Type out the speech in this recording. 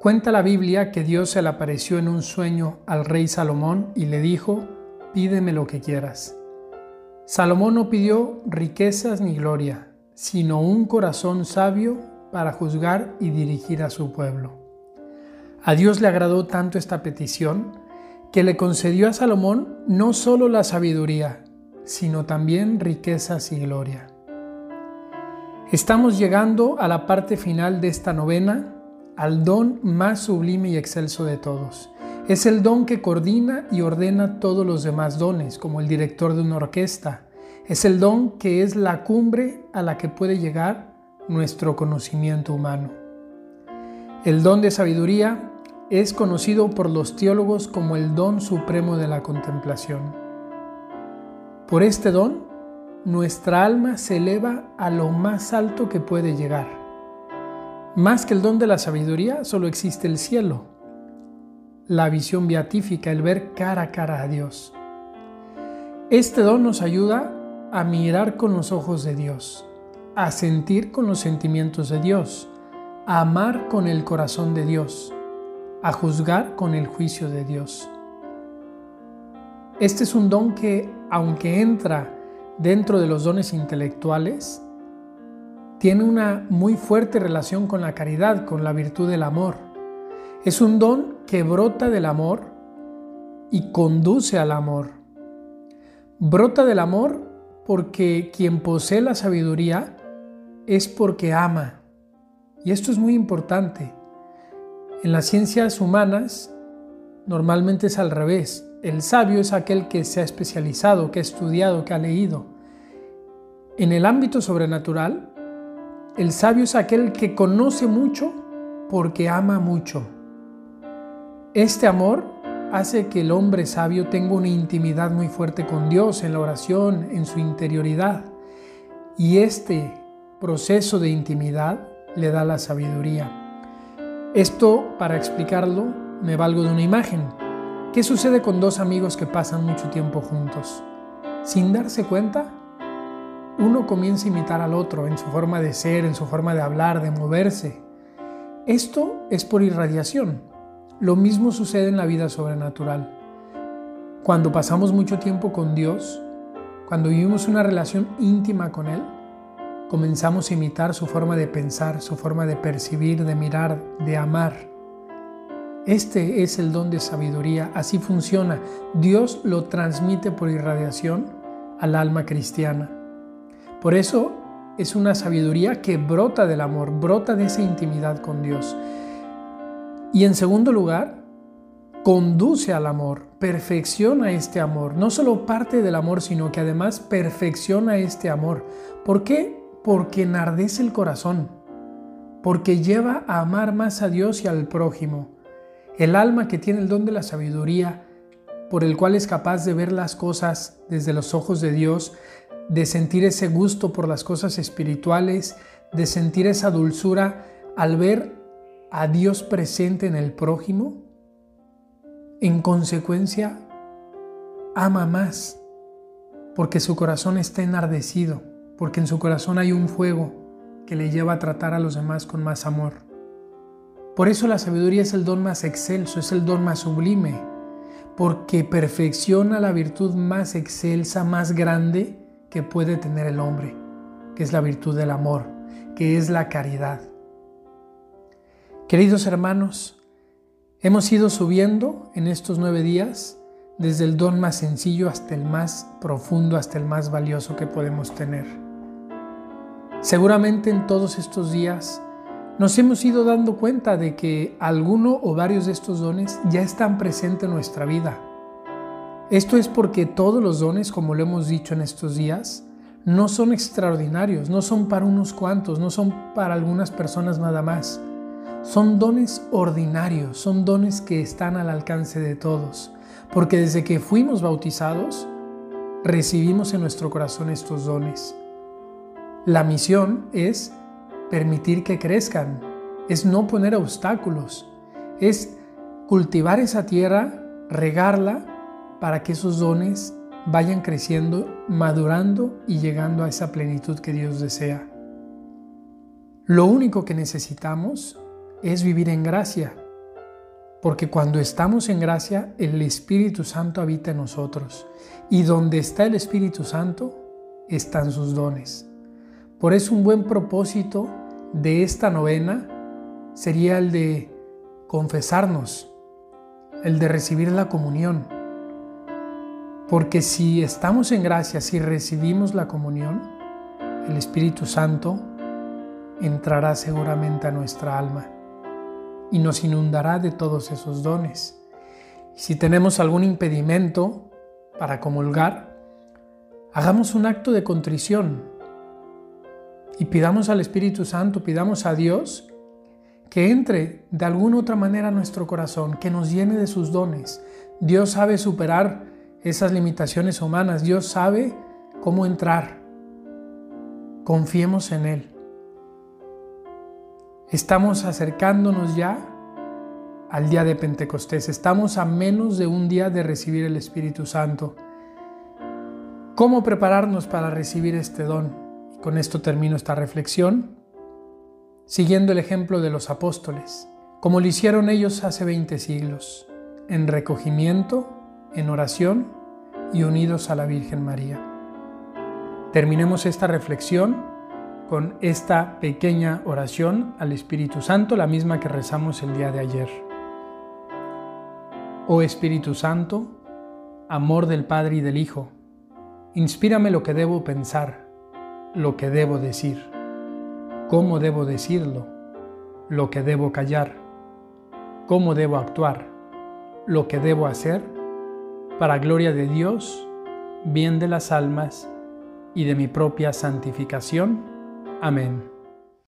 Cuenta la Biblia que Dios se le apareció en un sueño al rey Salomón y le dijo, pídeme lo que quieras. Salomón no pidió riquezas ni gloria, sino un corazón sabio para juzgar y dirigir a su pueblo. A Dios le agradó tanto esta petición que le concedió a Salomón no solo la sabiduría, sino también riquezas y gloria. Estamos llegando a la parte final de esta novena, al don más sublime y excelso de todos. Es el don que coordina y ordena todos los demás dones, como el director de una orquesta. Es el don que es la cumbre a la que puede llegar nuestro conocimiento humano. El don de sabiduría es conocido por los teólogos como el don supremo de la contemplación. Por este don, nuestra alma se eleva a lo más alto que puede llegar. Más que el don de la sabiduría, solo existe el cielo, la visión beatífica, el ver cara a cara a Dios. Este don nos ayuda a mirar con los ojos de Dios, a sentir con los sentimientos de Dios, a amar con el corazón de Dios, a juzgar con el juicio de Dios. Este es un don que, aunque entra dentro de los dones intelectuales, tiene una muy fuerte relación con la caridad, con la virtud del amor. Es un don que brota del amor y conduce al amor. Brota del amor porque quien posee la sabiduría es porque ama. Y esto es muy importante. En las ciencias humanas normalmente es al revés. El sabio es aquel que se ha especializado, que ha estudiado, que ha leído. En el ámbito sobrenatural, el sabio es aquel que conoce mucho porque ama mucho. Este amor hace que el hombre sabio tenga una intimidad muy fuerte con Dios en la oración, en su interioridad. Y este proceso de intimidad le da la sabiduría. Esto, para explicarlo, me valgo de una imagen. ¿Qué sucede con dos amigos que pasan mucho tiempo juntos? Sin darse cuenta, uno comienza a imitar al otro en su forma de ser, en su forma de hablar, de moverse. Esto es por irradiación. Lo mismo sucede en la vida sobrenatural. Cuando pasamos mucho tiempo con Dios, cuando vivimos una relación íntima con Él, comenzamos a imitar su forma de pensar, su forma de percibir, de mirar, de amar. Este es el don de sabiduría, así funciona. Dios lo transmite por irradiación al alma cristiana. Por eso es una sabiduría que brota del amor, brota de esa intimidad con Dios. Y en segundo lugar, conduce al amor, perfecciona este amor. No solo parte del amor, sino que además perfecciona este amor. ¿Por qué? porque enardece el corazón, porque lleva a amar más a Dios y al prójimo. El alma que tiene el don de la sabiduría, por el cual es capaz de ver las cosas desde los ojos de Dios, de sentir ese gusto por las cosas espirituales, de sentir esa dulzura al ver a Dios presente en el prójimo, en consecuencia, ama más, porque su corazón está enardecido porque en su corazón hay un fuego que le lleva a tratar a los demás con más amor. Por eso la sabiduría es el don más excelso, es el don más sublime, porque perfecciona la virtud más excelsa, más grande que puede tener el hombre, que es la virtud del amor, que es la caridad. Queridos hermanos, hemos ido subiendo en estos nueve días desde el don más sencillo hasta el más profundo, hasta el más valioso que podemos tener. Seguramente en todos estos días nos hemos ido dando cuenta de que alguno o varios de estos dones ya están presentes en nuestra vida. Esto es porque todos los dones, como lo hemos dicho en estos días, no son extraordinarios, no son para unos cuantos, no son para algunas personas nada más. Son dones ordinarios, son dones que están al alcance de todos, porque desde que fuimos bautizados, recibimos en nuestro corazón estos dones. La misión es permitir que crezcan, es no poner obstáculos, es cultivar esa tierra, regarla para que esos dones vayan creciendo, madurando y llegando a esa plenitud que Dios desea. Lo único que necesitamos es vivir en gracia, porque cuando estamos en gracia, el Espíritu Santo habita en nosotros. Y donde está el Espíritu Santo, están sus dones. Por eso un buen propósito de esta novena sería el de confesarnos, el de recibir la comunión. Porque si estamos en gracia, si recibimos la comunión, el Espíritu Santo entrará seguramente a nuestra alma y nos inundará de todos esos dones. Si tenemos algún impedimento para comulgar, hagamos un acto de contrición y pidamos al Espíritu Santo, pidamos a Dios que entre de alguna otra manera a nuestro corazón, que nos llene de sus dones. Dios sabe superar esas limitaciones humanas, Dios sabe cómo entrar. Confiemos en Él. Estamos acercándonos ya al día de Pentecostés. Estamos a menos de un día de recibir el Espíritu Santo. ¿Cómo prepararnos para recibir este don? con esto termino esta reflexión, siguiendo el ejemplo de los apóstoles, como lo hicieron ellos hace 20 siglos, en recogimiento, en oración y unidos a la Virgen María. Terminemos esta reflexión con esta pequeña oración al Espíritu Santo, la misma que rezamos el día de ayer. Oh Espíritu Santo, amor del Padre y del Hijo, inspírame lo que debo pensar, lo que debo decir, cómo debo decirlo, lo que debo callar, cómo debo actuar, lo que debo hacer, para gloria de Dios, bien de las almas y de mi propia santificación Amén.